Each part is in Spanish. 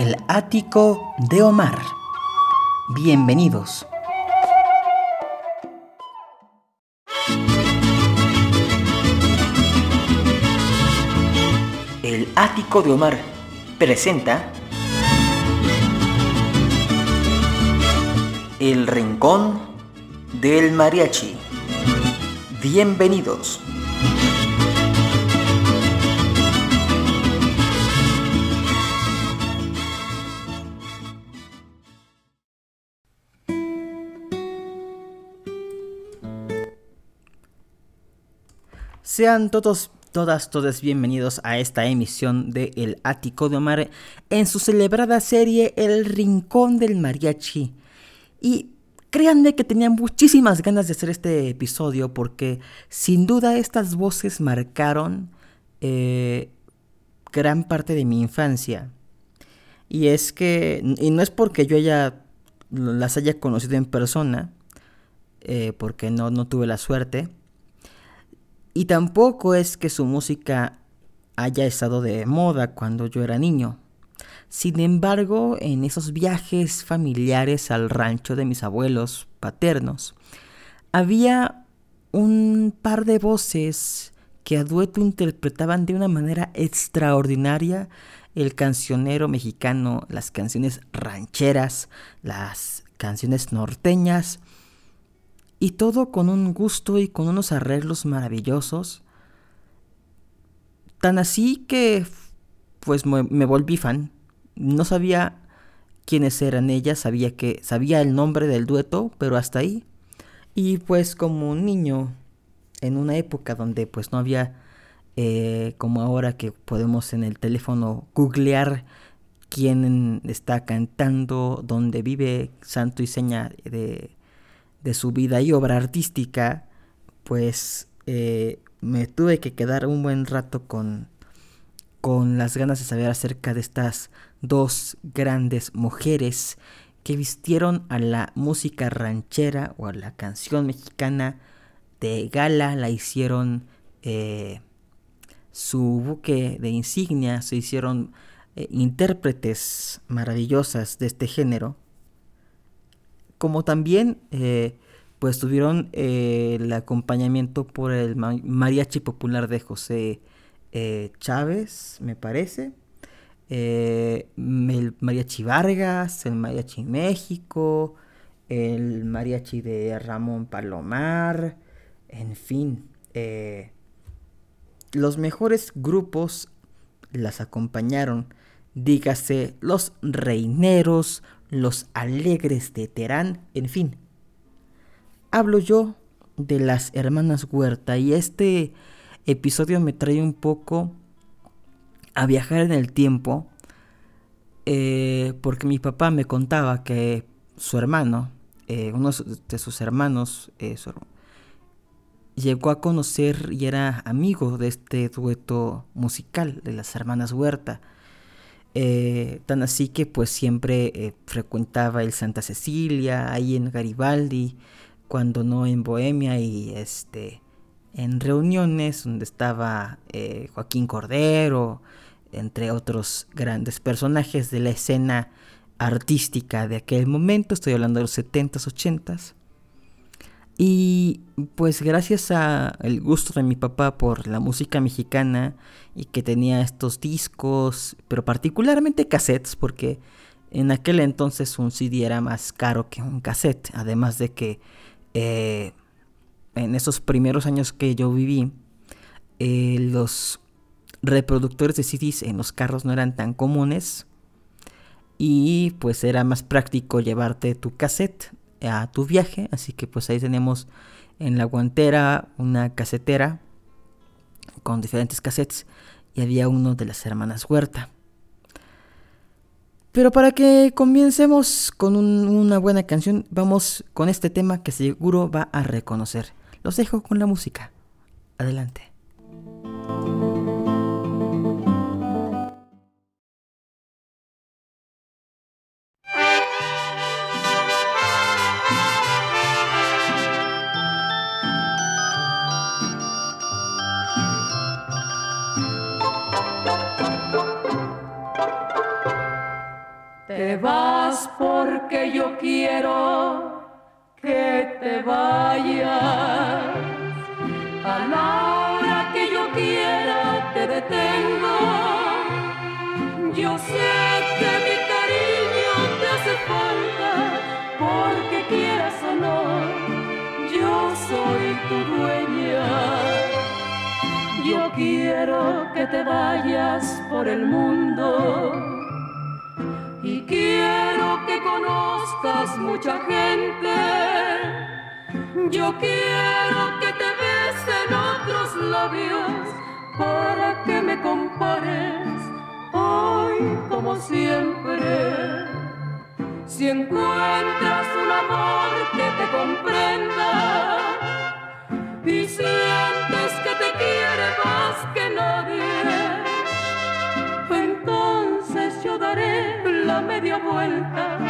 El ático de Omar. Bienvenidos. El ático de Omar presenta El rincón del mariachi. Bienvenidos. Sean todos, todas, todos bienvenidos a esta emisión de El Ático de Omar en su celebrada serie El Rincón del Mariachi. Y créanme que tenía muchísimas ganas de hacer este episodio porque sin duda estas voces marcaron eh, gran parte de mi infancia. Y es que, y no es porque yo haya, las haya conocido en persona, eh, porque no, no tuve la suerte, y tampoco es que su música haya estado de moda cuando yo era niño. Sin embargo, en esos viajes familiares al rancho de mis abuelos paternos, había un par de voces que a dueto interpretaban de una manera extraordinaria el cancionero mexicano, las canciones rancheras, las canciones norteñas, y todo con un gusto y con unos arreglos maravillosos. Tan así que pues me, volví fan. No sabía quiénes eran ellas, sabía que sabía el nombre del dueto, pero hasta ahí. Y pues como un niño en una época donde pues no había eh, como ahora que podemos en el teléfono googlear quién está cantando, dónde vive, santo y seña de de su vida y obra artística, pues eh, me tuve que quedar un buen rato con, con las ganas de saber acerca de estas dos grandes mujeres que vistieron a la música ranchera o a la canción mexicana de gala, la hicieron eh, su buque de insignia, se hicieron eh, intérpretes maravillosas de este género como también eh, pues tuvieron eh, el acompañamiento por el mariachi popular de José eh, Chávez, me parece, el mariachi Vargas, el mariachi México, el mariachi de Ramón Palomar, en fin, los mejores grupos las acompañaron, dígase los reineros, los alegres de Terán, en fin. Hablo yo de las hermanas Huerta y este episodio me trae un poco a viajar en el tiempo eh, porque mi papá me contaba que su hermano, eh, uno de sus hermanos, eh, llegó a conocer y era amigo de este dueto musical de las hermanas Huerta. Eh, tan así que pues siempre eh, frecuentaba el Santa Cecilia, ahí en Garibaldi, cuando no en Bohemia y este en reuniones donde estaba eh, Joaquín Cordero, entre otros grandes personajes de la escena artística de aquel momento, estoy hablando de los 70s, 80s. Y pues gracias al gusto de mi papá por la música mexicana y que tenía estos discos, pero particularmente cassettes, porque en aquel entonces un CD era más caro que un cassette, además de que eh, en esos primeros años que yo viví, eh, los reproductores de CDs en los carros no eran tan comunes y pues era más práctico llevarte tu cassette a tu viaje. Así que pues ahí tenemos en la guantera una casetera con diferentes cassettes y había uno de las hermanas Huerta. Pero para que comencemos con una buena canción, vamos con este tema que seguro va a reconocer. Los dejo con la música. Adelante. Que te vayas. A la hora que yo quiera te detengo. Yo sé que mi cariño te hace falta porque quieras o no, yo soy tu dueña. Yo quiero que te vayas por el mundo y quiero conozcas mucha gente. Yo quiero que te besen otros labios para que me compares hoy como siempre. Si encuentras un amor que te comprenda y sientes que te quiere más que nadie, entonces yo daré la media vuelta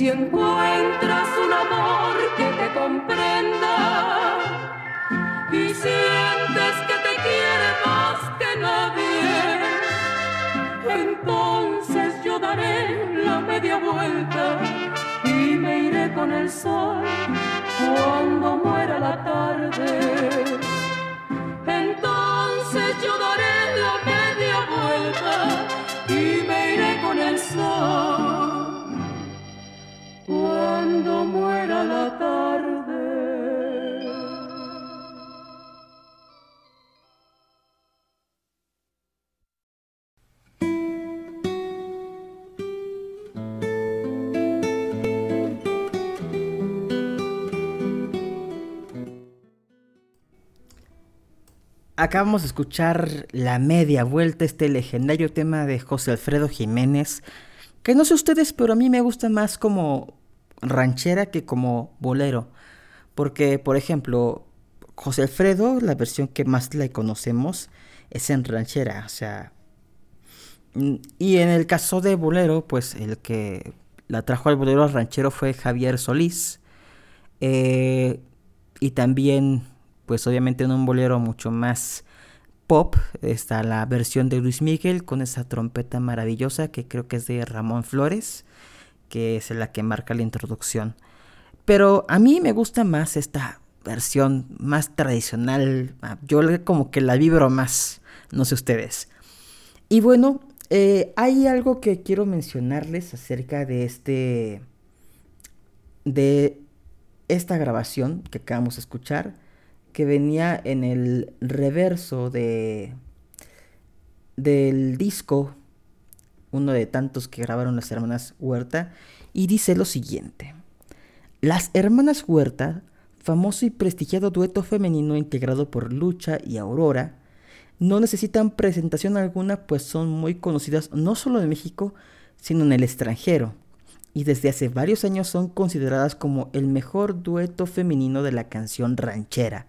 Si encuentras un amor que te comprenda y sientes que te quiere más que nadie, entonces yo daré la media vuelta y me iré con el sol cuando muera la tarde. Acabamos de escuchar La Media Vuelta, este legendario tema de José Alfredo Jiménez, que no sé ustedes, pero a mí me gusta más como ranchera que como bolero. Porque, por ejemplo, José Alfredo, la versión que más le conocemos, es en ranchera. O sea. Y en el caso de bolero, pues el que la trajo al bolero ranchero fue Javier Solís. Eh, y también, pues obviamente en un bolero mucho más pop, está la versión de Luis Miguel con esa trompeta maravillosa que creo que es de Ramón Flores que es la que marca la introducción. Pero a mí me gusta más esta versión más tradicional. Ah, yo como que la vibro más, no sé ustedes. Y bueno, eh, hay algo que quiero mencionarles acerca de este. de esta grabación que acabamos de escuchar. Que venía en el reverso de. del disco uno de tantos que grabaron las hermanas Huerta, y dice lo siguiente. Las hermanas Huerta, famoso y prestigiado dueto femenino integrado por Lucha y Aurora, no necesitan presentación alguna pues son muy conocidas no solo en México, sino en el extranjero, y desde hace varios años son consideradas como el mejor dueto femenino de la canción ranchera.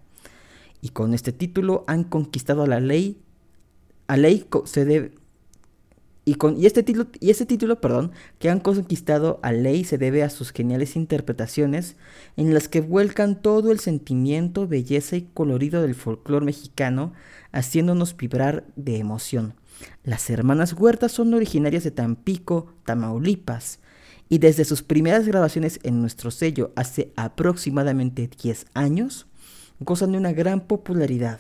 Y con este título han conquistado a la ley, a ley se debe, y, con, y, este título, y este título perdón, que han conquistado a Ley se debe a sus geniales interpretaciones en las que vuelcan todo el sentimiento, belleza y colorido del folclore mexicano, haciéndonos vibrar de emoción. Las hermanas Huertas son originarias de Tampico, Tamaulipas, y desde sus primeras grabaciones en nuestro sello hace aproximadamente 10 años, gozan de una gran popularidad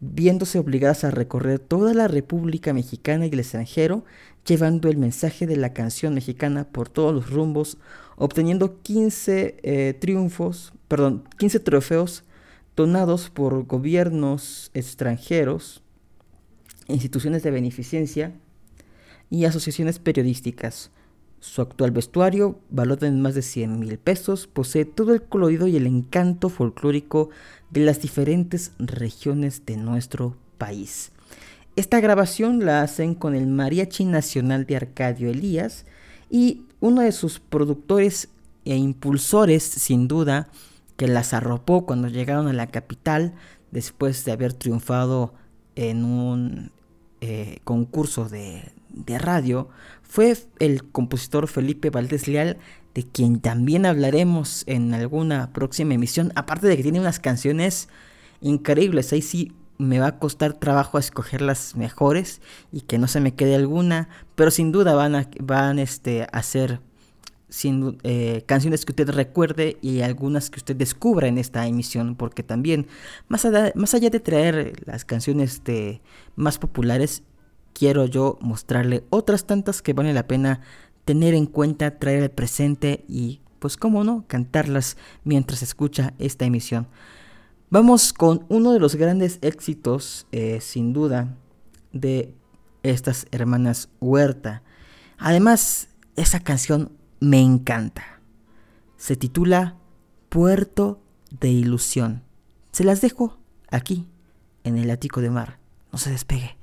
viéndose obligadas a recorrer toda la República Mexicana y el extranjero, llevando el mensaje de la canción mexicana por todos los rumbos, obteniendo 15 eh, triunfos, perdón, 15 trofeos donados por gobiernos extranjeros, instituciones de beneficencia y asociaciones periodísticas. Su actual vestuario, valorado en más de 100 mil pesos, posee todo el colorido y el encanto folclórico de las diferentes regiones de nuestro país. Esta grabación la hacen con el Mariachi Nacional de Arcadio Elías y uno de sus productores e impulsores, sin duda, que las arropó cuando llegaron a la capital después de haber triunfado en un eh, concurso de, de radio, fue el compositor Felipe Valdés Leal, de quien también hablaremos en alguna próxima emisión, aparte de que tiene unas canciones increíbles, ahí sí me va a costar trabajo escoger las mejores y que no se me quede alguna, pero sin duda van a, van este, a ser eh, canciones que usted recuerde y algunas que usted descubra en esta emisión, porque también, más allá, más allá de traer las canciones de, más populares, quiero yo mostrarle otras tantas que vale la pena tener en cuenta, traer al presente y, pues, cómo no, cantarlas mientras escucha esta emisión. Vamos con uno de los grandes éxitos, eh, sin duda, de estas hermanas Huerta. Además, esa canción me encanta. Se titula Puerto de Ilusión. Se las dejo aquí, en el ático de mar. No se despegue.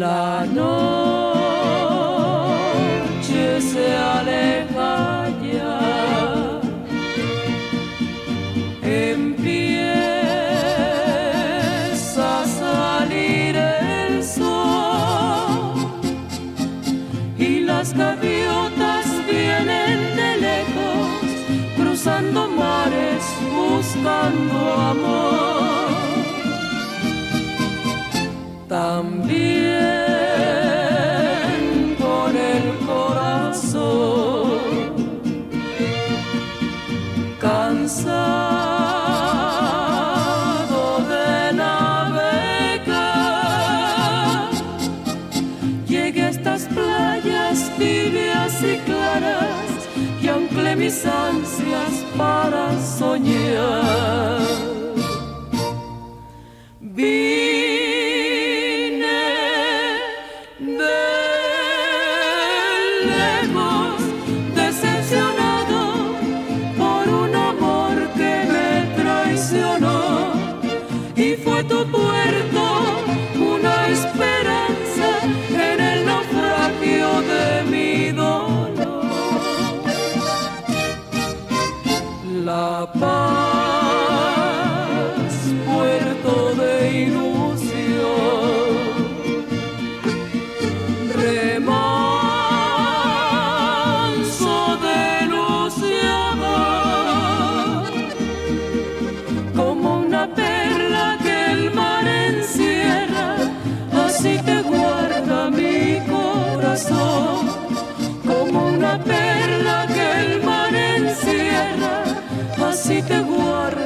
La noche se aleja ya, empieza a salir el sol y las gaviotas vienen de lejos, cruzando mares, buscando So. Como una perla que el mar encierra, así te guarda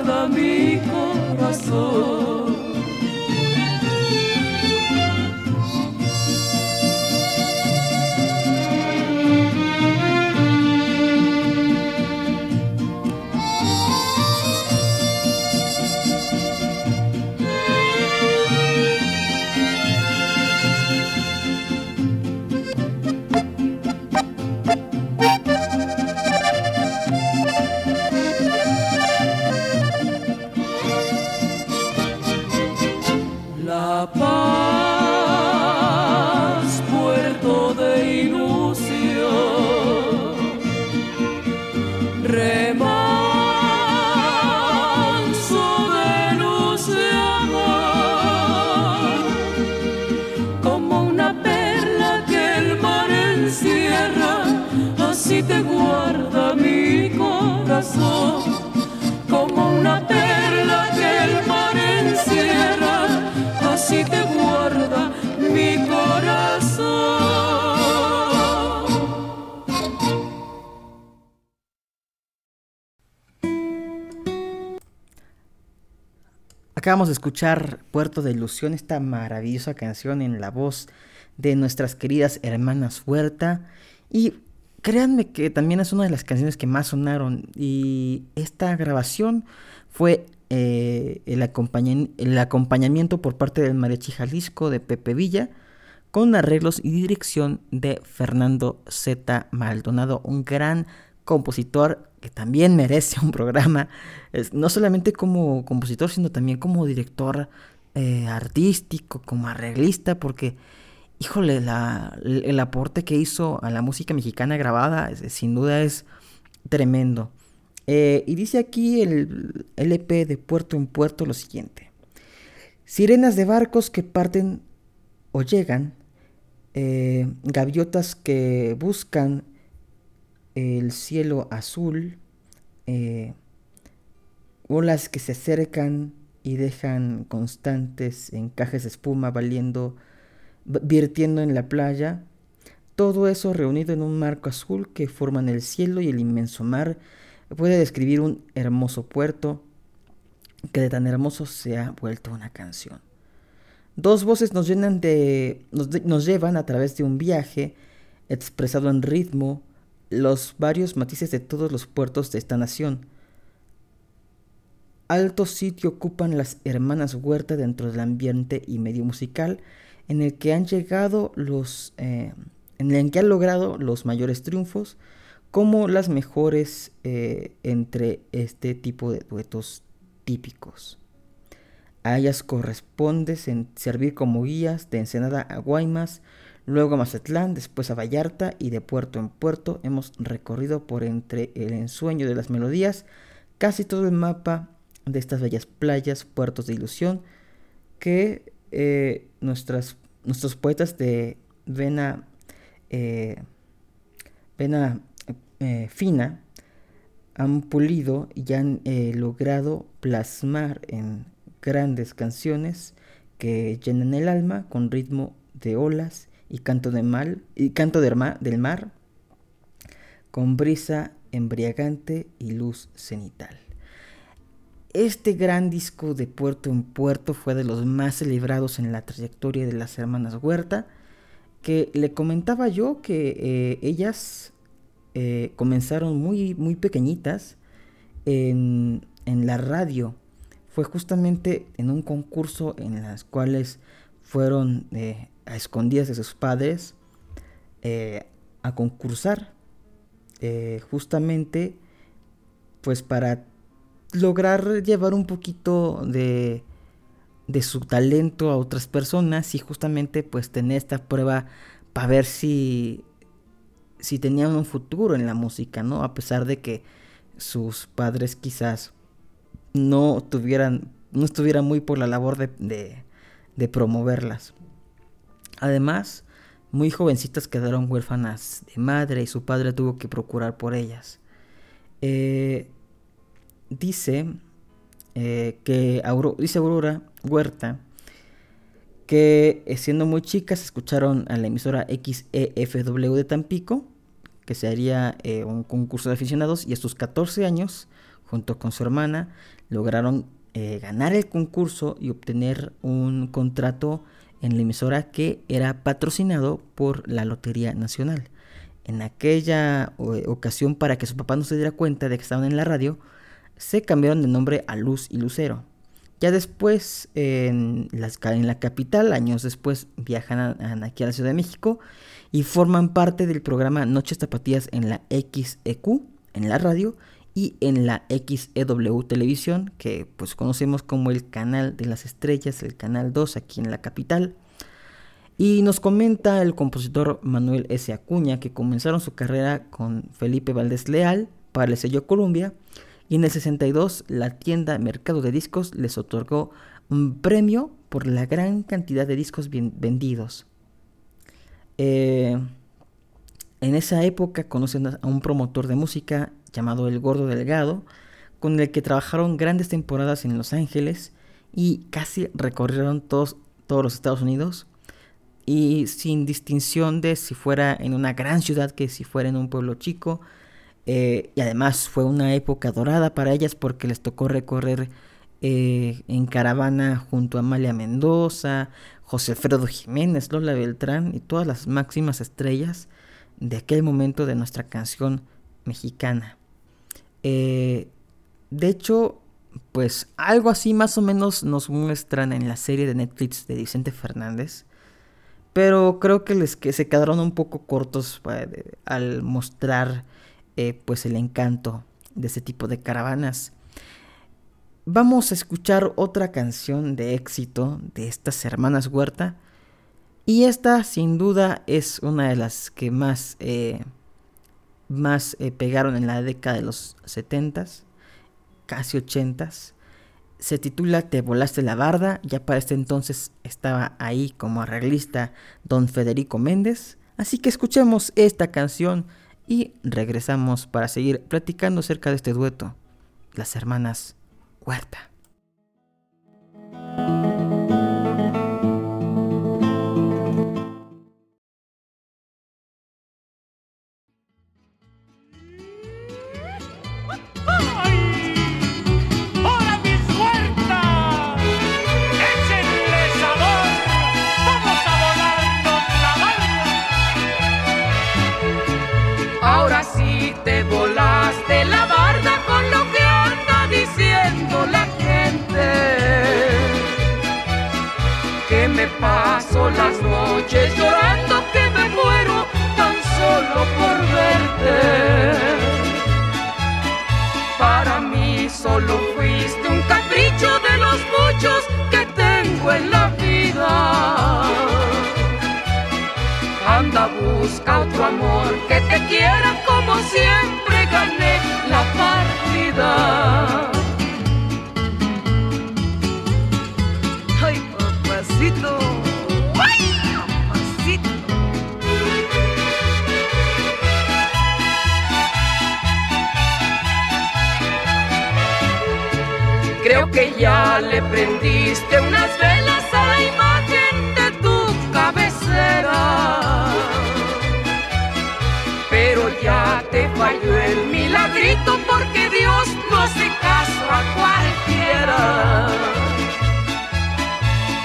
que el mar encierra, así te guarda mi corazón. Acabamos de escuchar Puerto de Ilusión, esta maravillosa canción en la voz de nuestras queridas hermanas Huerta. Y créanme que también es una de las canciones que más sonaron. Y esta grabación fue eh, el, acompañamiento por parte del Mariachi Jalisco de Pepe Villa con arreglos y dirección de Fernando Z. Maldonado, un gran compositor que también merece un programa, no solamente como compositor, sino también como director eh, artístico, como arreglista, porque, híjole, el aporte que hizo a la música mexicana grabada sin duda es tremendo. Eh, y dice aquí el LP de Puerto en Puerto lo siguiente. Sirenas de barcos que parten o llegan, eh, gaviotas que buscan el cielo azul, eh, olas que se acercan y dejan constantes encajes de espuma valiendo, virtiendo en la playa, todo eso reunido en un marco azul que forman el cielo y el inmenso mar, puede describir un hermoso puerto que de tan hermoso se ha vuelto una canción. Dos voces nos llenan de, nos llevan a través de un viaje expresado en ritmo, los varios matices de todos los puertos de esta nación. Alto sitio ocupan las hermanas Huerta dentro del ambiente y medio musical en el que han llegado los, eh, en el que han logrado los mayores triunfos, como las mejores eh, entre este tipo de duetos típicos. A ellas corresponde servir como guías de Ensenada a Guaymas, Luego a Mazatlán, después a Vallarta y de puerto en puerto hemos recorrido por entre el ensueño de las melodías casi todo el mapa de estas bellas playas, puertos de ilusión que eh, nuestras, nuestros poetas de vena, eh, vena eh, fina han pulido y han logrado plasmar en grandes canciones que llenan el alma con ritmo de olas y canto, de mal, y canto del mar con brisa embriagante y luz cenital. Este gran disco de puerto en puerto fue de los más celebrados en la trayectoria de las hermanas Huerta, que le comentaba yo que eh, ellas eh, comenzaron muy, muy pequeñitas en, en, la radio. Fue justamente en un concurso en las cuales fueron eh, a escondidas de sus padres eh, a concursar justamente pues para lograr llevar un poquito de, de su talento a otras personas y justamente pues tener esta prueba para ver si si tenían un futuro en la música, ¿no? A pesar de que sus padres quizás no tuvieran, no estuvieran muy por la labor de, de promoverlas. Además, muy jovencitas quedaron huérfanas de madre y su padre tuvo que procurar por ellas. Eh, dice eh, que dice Aurora Huerta que eh, siendo muy chicas escucharon a la emisora XEFW de Tampico, que se haría un concurso de aficionados, y a sus 14 años, junto con su hermana, lograron ganar el concurso y obtener un contrato en la emisora que era patrocinado por la Lotería Nacional. En aquella ocasión, para que su papá no se diera cuenta de que estaban en la radio, se cambiaron de nombre a Luz y Lucero. Ya después, en, en la capital, años después, viajan aquí a la Ciudad de México y forman parte del programa Noches Tapatías en la XEQ, en la radio, y en la XEW Televisión, que pues conocemos como el canal de las estrellas, el canal 2 aquí en la capital. Y nos comenta el compositor Manuel S. Acuña que comenzaron su carrera con Felipe Valdés Leal para el sello Columbia y en el 62 la tienda Mercado de Discos les otorgó un premio por la gran cantidad de discos vendidos. Eh, en esa época conocen a un promotor de música llamado El Gordo Delgado, con el que trabajaron grandes temporadas en Los Ángeles y casi recorrieron todos, todos los Estados Unidos y sin distinción de si fuera en una gran ciudad que si fuera en un pueblo chico. Eh, y además fue una época dorada para ellas porque les tocó recorrer eh, en caravana junto a Amalia Mendoza, José Alfredo Jiménez, Lola Beltrán y todas las máximas estrellas de aquel momento de nuestra canción mexicana. Eh, de hecho, pues algo así más o menos nos muestran en la serie de Netflix de Vicente Fernández. pero creo que les que se quedaron un poco cortos al mostrar eh, pues el encanto de ese tipo de caravanas. Vamos a escuchar otra canción de éxito de estas hermanas Huerta y esta sin duda es una de las que más más pegaron en la década de los 70s, casi 80s se titula Te volaste la barda, ya para este entonces estaba ahí como arreglista don Federico Méndez, así que escuchemos esta canción y regresamos para seguir platicando acerca de este dueto, las hermanas Huerta. Busca otro amor que te quiera como siempre gané la partida. Creo que ya le prendiste unas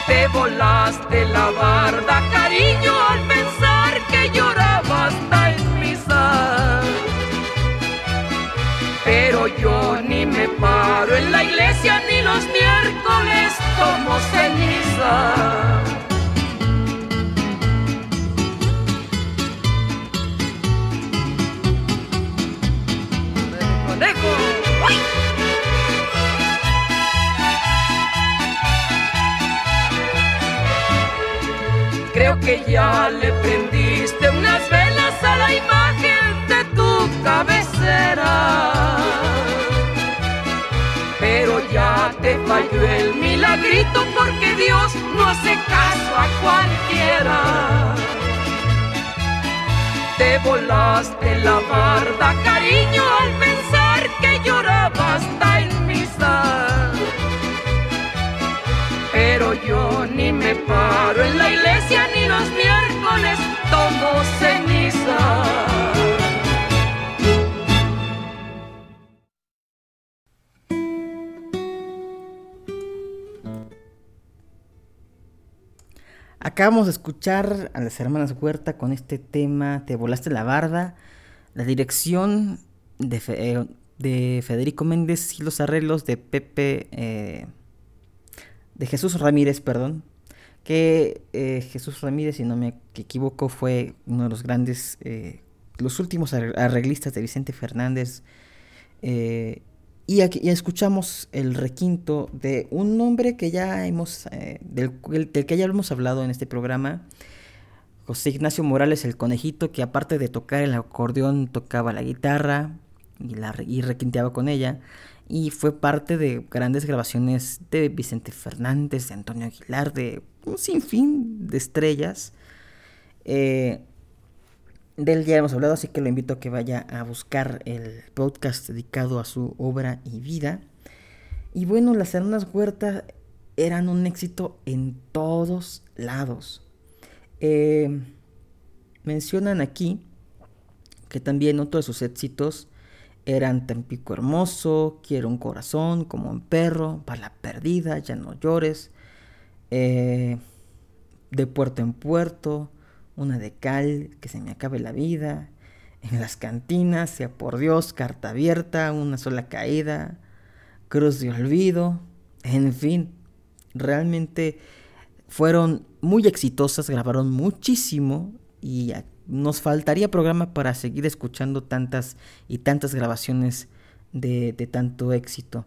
te volaste la barda, cariño, al pensar que lloraba hasta en misa. Pero yo ni me paro en la iglesia ni los miércoles como ceniza. Que ya le prendiste unas velas a la imagen de tu cabecera. Pero ya te falló el milagrito porque Dios no hace caso a cualquiera. Te volaste la barda, cariño, al pensar que lloraba hasta pero yo ni me paro en la iglesia ni los miércoles tomo ceniza. Acabamos de escuchar a las hermanas Huerta con este tema Te volaste la barda, la dirección de, eh, de Federico Méndez y los arreglos de Pepe eh, de Jesús Ramírez, perdón, que eh, Jesús Ramírez, si no me equivoco, fue uno de los grandes, eh, los últimos arreglistas de Vicente Fernández. Eh, y aquí ya escuchamos el requinto de un nombre que ya hemos, del, del, que ya hemos hablado en este programa, José Ignacio Morales el conejito, que aparte de tocar el acordeón, tocaba la guitarra y, la, y requinteaba con ella y fue parte de grandes grabaciones de Vicente Fernández, de Antonio Aguilar, de un sinfín de estrellas. Eh, de él ya hemos hablado, así que lo invito a que vaya a buscar el podcast dedicado a su obra y vida. Y bueno, las hermanas Huerta eran un éxito en todos lados. Eh, mencionan aquí que también otro de sus éxitos eran Tampico hermoso, quiero un corazón como un perro, la perdida, ya no llores, eh, de puerto en puerto, una de cal, que se me acabe la vida, en las cantinas, sea por Dios, carta abierta, una sola caída, cruz de olvido, en fin, realmente fueron muy exitosas, grabaron muchísimo y nos faltaría programa para seguir escuchando tantas y tantas grabaciones de, tanto éxito.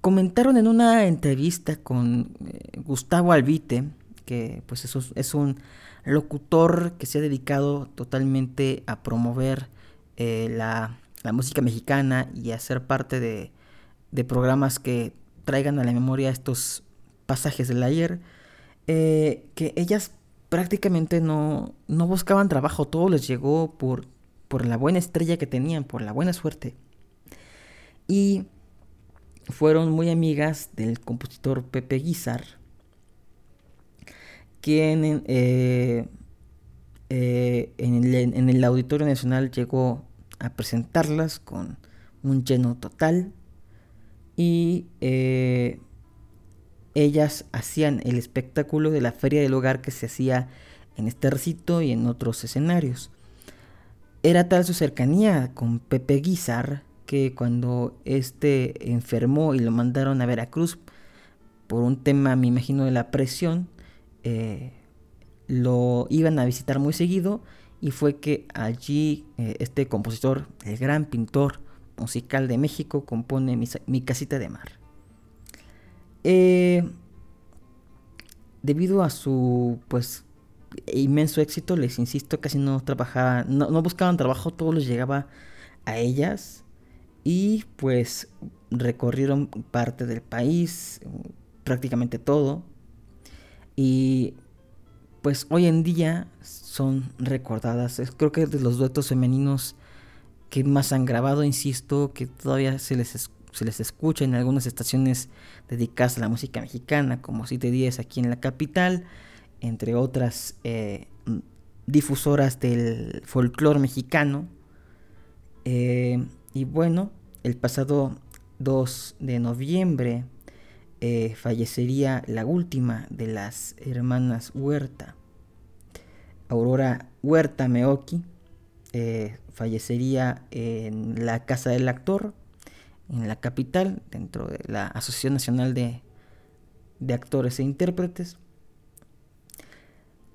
Comentaron en una entrevista con eh, Gustavo Albite, que pues es un locutor que se ha dedicado totalmente a promover eh, la, música mexicana y a ser parte de, de, programas que traigan a la memoria estos pasajes del ayer, eh, que ellas prácticamente no, no buscaban trabajo, todo les llegó por, por la buena estrella que tenían, por la buena suerte. Y fueron muy amigas del compositor Pepe Guizar, quien eh, eh, en, el, Auditorio Nacional llegó a presentarlas con un lleno total y eh, ellas hacían el espectáculo de la feria del hogar que se hacía en este recinto y en otros escenarios. Era tal su cercanía con Pepe Guizar que cuando este enfermó y lo mandaron a Veracruz por un tema, me imagino, de la presión, eh, lo iban a visitar muy seguido y fue que allí eh, este compositor, el gran pintor musical de México, compone mi, casita de mar. Eh, debido a su pues inmenso éxito, les insisto, casi no trabajaban, no, no buscaban trabajo, todo les llegaba a ellas y pues recorrieron parte del país, prácticamente todo. Y pues hoy en día son recordadas. Creo que de los duetos femeninos que más han grabado, insisto, que todavía se les, se les escucha en algunas estaciones dedicadas a la música mexicana, como 710 aquí en la capital, entre otras eh, difusoras del folclore mexicano. Eh, y bueno, el pasado 2 de noviembre eh, fallecería la última de las hermanas Huerta. Aurora Huerta Meoki fallecería en la casa del actor, en la capital, dentro de la Asociación Nacional de, Actores e Intérpretes.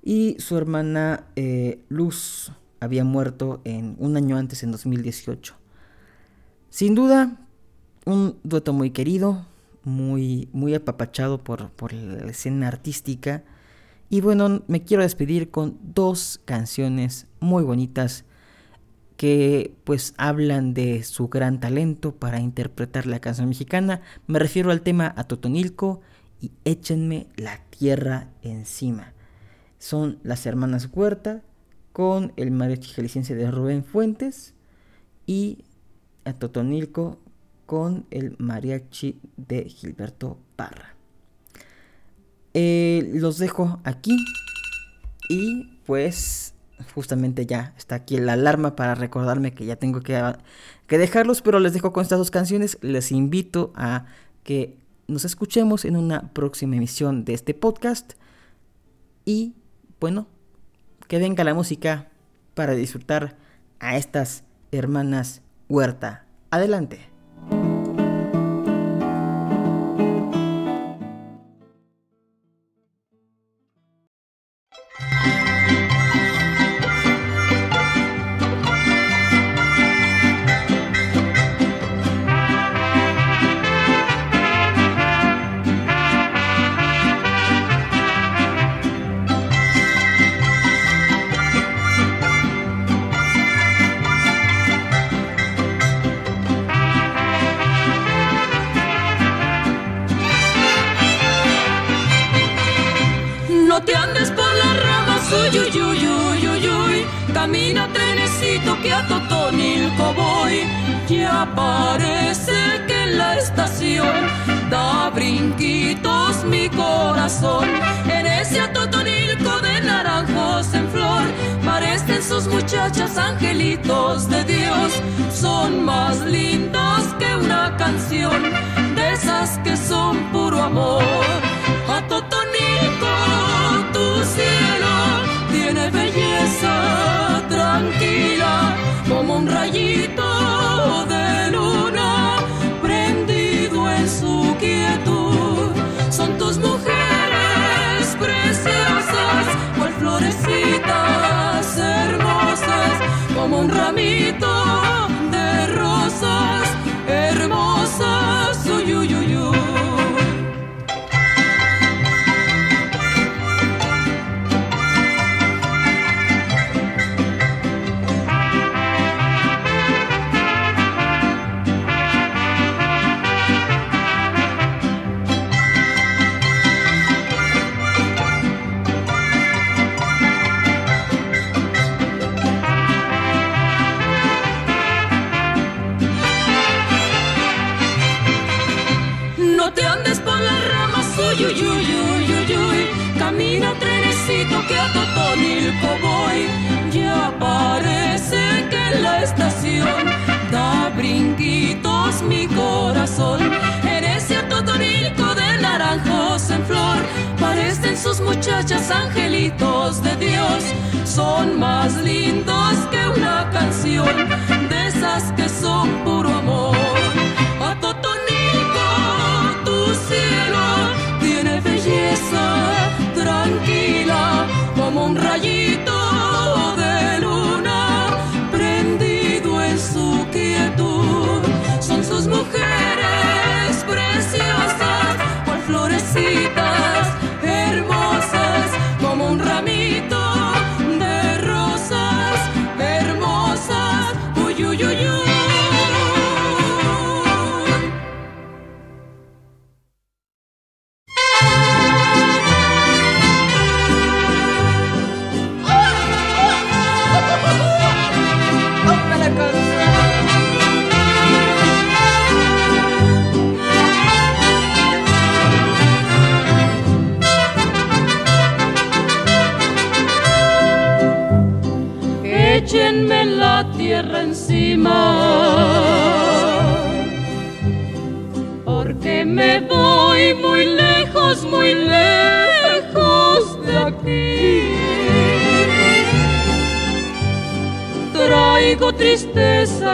Y su hermana eh, Luz había muerto en un año antes, en 2018. Sin duda, un dueto muy querido, muy, muy apapachado por, por la escena artística. Y bueno, me quiero despedir con dos canciones muy bonitas que pues hablan de su gran talento para interpretar la canción mexicana. Me refiero al tema a Totonilco y Échenme la tierra encima. Son las hermanas Huerta con el mariachi jalisciense de Rubén Fuentes y a Totonilco con el mariachi de Gilberto Parra. Eh, los dejo aquí y pues justamente ya está aquí la alarma para recordarme que ya tengo que, que dejarlos, pero les dejo con estas dos canciones. Les invito a que nos escuchemos en una próxima emisión de este podcast y bueno, que venga la música para disfrutar a estas hermanas Huerta. Adelante. Camina trenecito que a Totonilco voy. Ya parece que en la estación da brinquitos mi corazón. En ese Totonilco de naranjos en flor parecen sus muchachas angelitos de Dios. Son más lindas que una canción de esas que son puro amor. A Totonilco, tu cielo tiene belleza como un rayito de luna prendido en su quietud.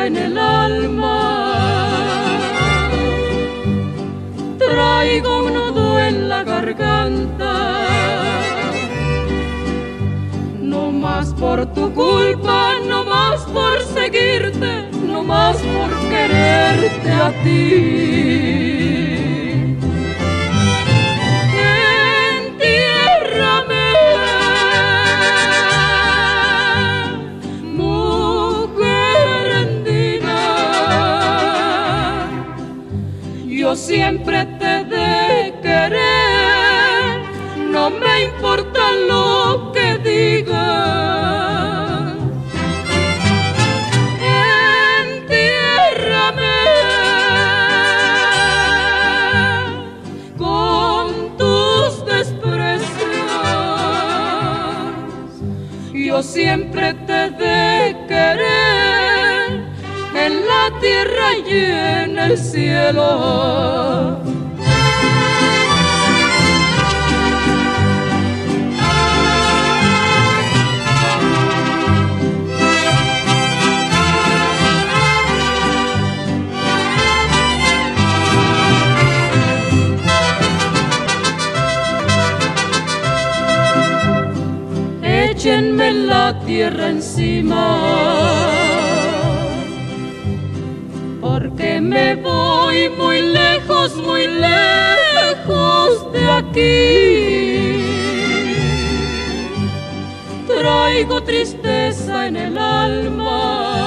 En el alma, traigo un nudo en la garganta no más por tu culpa, no más por seguirte, no más por quererte a ti. Siempre te en la tierra y en el cielo. échenme la tierra encima, me voy muy lejos, muy lejos de aquí. Traigo tristeza en el alma,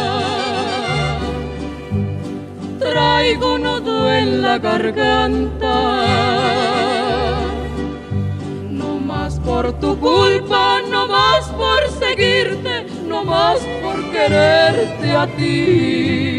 traigo un nudo en la garganta no más por tu culpa, no más por seguirte, no más por quererte a ti.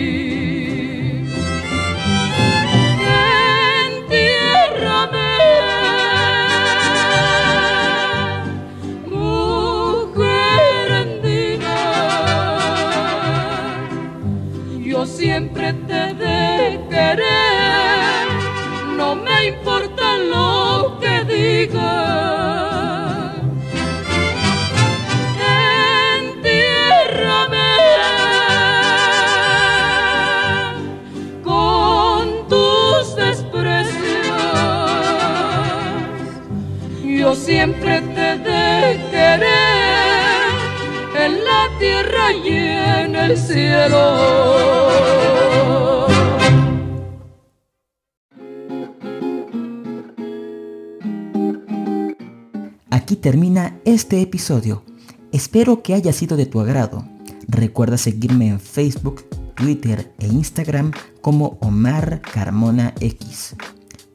Este episodio. Espero que haya sido de tu agrado. Recuerda seguirme en Facebook, Twitter e Instagram como Omar Carmona X.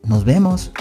Nos vemos.